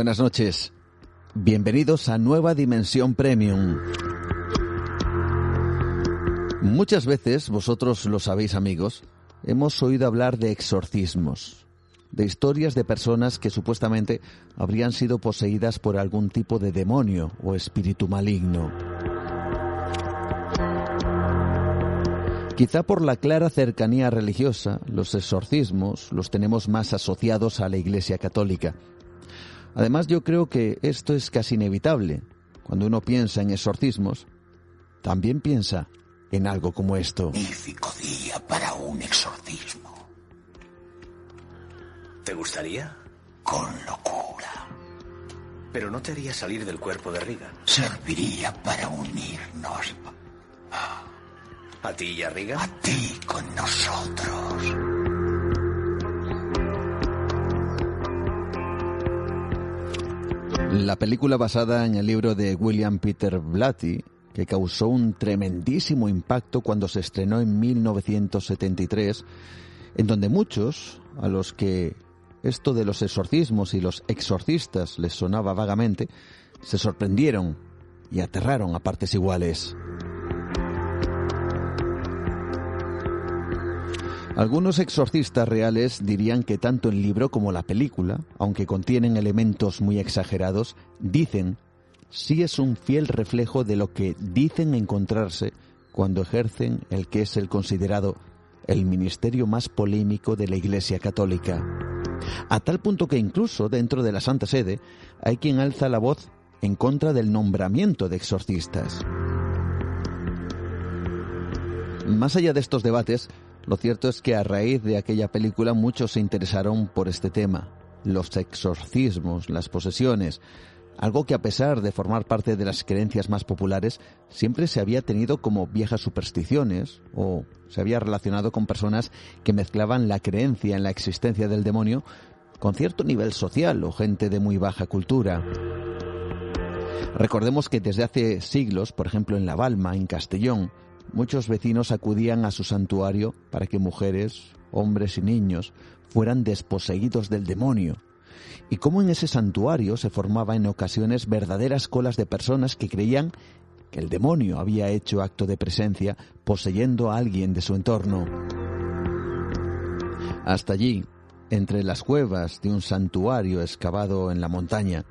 Buenas noches. Bienvenidos a Nueva Dimensión Premium. Muchas veces, vosotros lo sabéis amigos, hemos oído hablar de exorcismos, de historias de personas que supuestamente habrían sido poseídas por algún tipo de demonio o espíritu maligno. Quizá por la clara cercanía religiosa, los exorcismos los tenemos más asociados a la Iglesia Católica. Además, yo creo que esto es casi inevitable. Cuando uno piensa en exorcismos, también piensa en algo como esto. Magnífico día para un exorcismo. ¿Te gustaría? Con locura. Pero no te haría salir del cuerpo de Riga. Serviría para unirnos. ¿A ti y a Riga? A ti con nosotros. La película basada en el libro de William Peter Blatty, que causó un tremendísimo impacto cuando se estrenó en 1973, en donde muchos, a los que esto de los exorcismos y los exorcistas les sonaba vagamente, se sorprendieron y aterraron a partes iguales. Algunos exorcistas reales dirían que tanto el libro como la película, aunque contienen elementos muy exagerados, dicen sí es un fiel reflejo de lo que dicen encontrarse cuando ejercen el que es el considerado el ministerio más polémico de la Iglesia Católica. A tal punto que incluso dentro de la Santa Sede hay quien alza la voz en contra del nombramiento de exorcistas. Más allá de estos debates, lo cierto es que a raíz de aquella película muchos se interesaron por este tema, los exorcismos, las posesiones, algo que a pesar de formar parte de las creencias más populares, siempre se había tenido como viejas supersticiones o se había relacionado con personas que mezclaban la creencia en la existencia del demonio con cierto nivel social o gente de muy baja cultura. Recordemos que desde hace siglos, por ejemplo en La Balma, en Castellón, muchos vecinos acudían a su santuario para que mujeres, hombres y niños fueran desposeídos del demonio. Y cómo en ese santuario se formaba en ocasiones verdaderas colas de personas que creían que el demonio había hecho acto de presencia poseyendo a alguien de su entorno. Hasta allí, entre las cuevas de un santuario excavado en la montaña,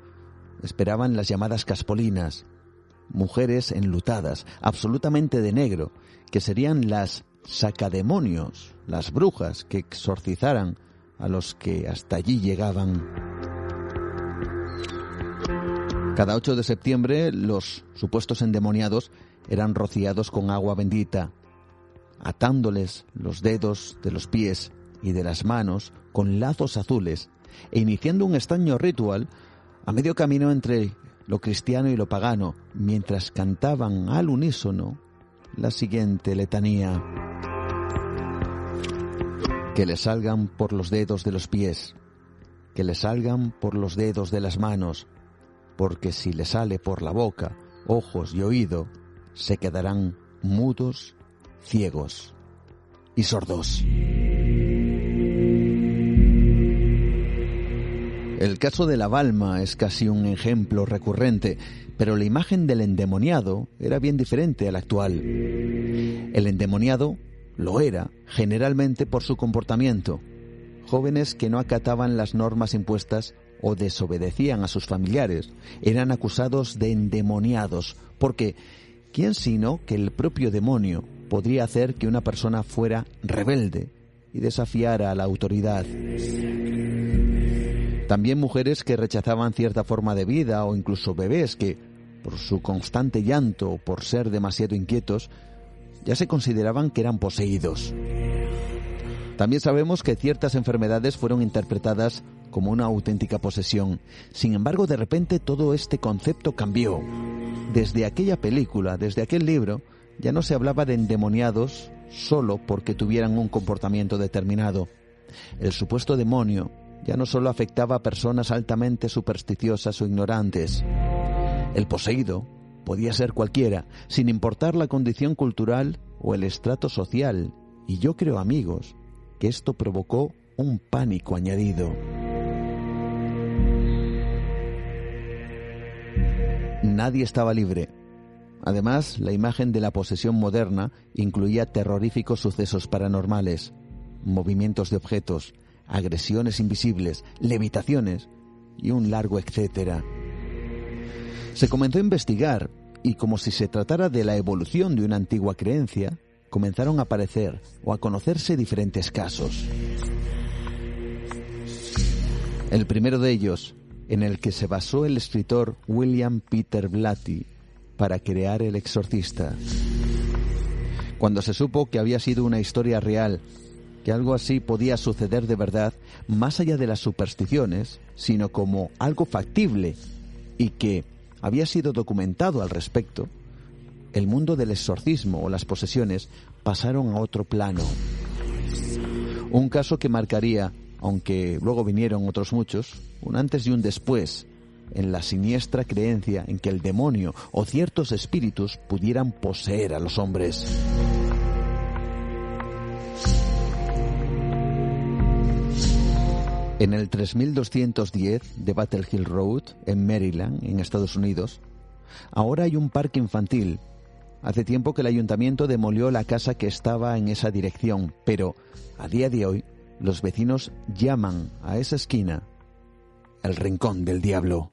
esperaban las llamadas caspolinas, mujeres enlutadas, absolutamente de negro, que serían las sacademonios, las brujas que exorcizaran a los que hasta allí llegaban. Cada 8 de septiembre los supuestos endemoniados eran rociados con agua bendita, atándoles los dedos de los pies y de las manos con lazos azules e iniciando un extraño ritual a medio camino entre lo cristiano y lo pagano, mientras cantaban al unísono la siguiente letanía. Que le salgan por los dedos de los pies, que le salgan por los dedos de las manos, porque si le sale por la boca, ojos y oído, se quedarán mudos, ciegos y sordos. El caso de la Balma es casi un ejemplo recurrente, pero la imagen del endemoniado era bien diferente a la actual. El endemoniado lo era generalmente por su comportamiento. Jóvenes que no acataban las normas impuestas o desobedecían a sus familiares eran acusados de endemoniados, porque ¿quién sino que el propio demonio podría hacer que una persona fuera rebelde y desafiara a la autoridad? También mujeres que rechazaban cierta forma de vida o incluso bebés que, por su constante llanto o por ser demasiado inquietos, ya se consideraban que eran poseídos. También sabemos que ciertas enfermedades fueron interpretadas como una auténtica posesión. Sin embargo, de repente todo este concepto cambió. Desde aquella película, desde aquel libro, ya no se hablaba de endemoniados solo porque tuvieran un comportamiento determinado. El supuesto demonio ya no solo afectaba a personas altamente supersticiosas o ignorantes. El poseído podía ser cualquiera, sin importar la condición cultural o el estrato social, y yo creo, amigos, que esto provocó un pánico añadido. Nadie estaba libre. Además, la imagen de la posesión moderna incluía terroríficos sucesos paranormales, movimientos de objetos, agresiones invisibles, levitaciones y un largo etcétera. Se comenzó a investigar y como si se tratara de la evolución de una antigua creencia, comenzaron a aparecer o a conocerse diferentes casos. El primero de ellos, en el que se basó el escritor William Peter Blatty para crear El Exorcista. Cuando se supo que había sido una historia real, que algo así podía suceder de verdad, más allá de las supersticiones, sino como algo factible y que había sido documentado al respecto, el mundo del exorcismo o las posesiones pasaron a otro plano. Un caso que marcaría, aunque luego vinieron otros muchos, un antes y un después en la siniestra creencia en que el demonio o ciertos espíritus pudieran poseer a los hombres. En el 3210 de Battle Hill Road, en Maryland, en Estados Unidos, ahora hay un parque infantil. Hace tiempo que el ayuntamiento demolió la casa que estaba en esa dirección, pero a día de hoy los vecinos llaman a esa esquina el rincón del diablo.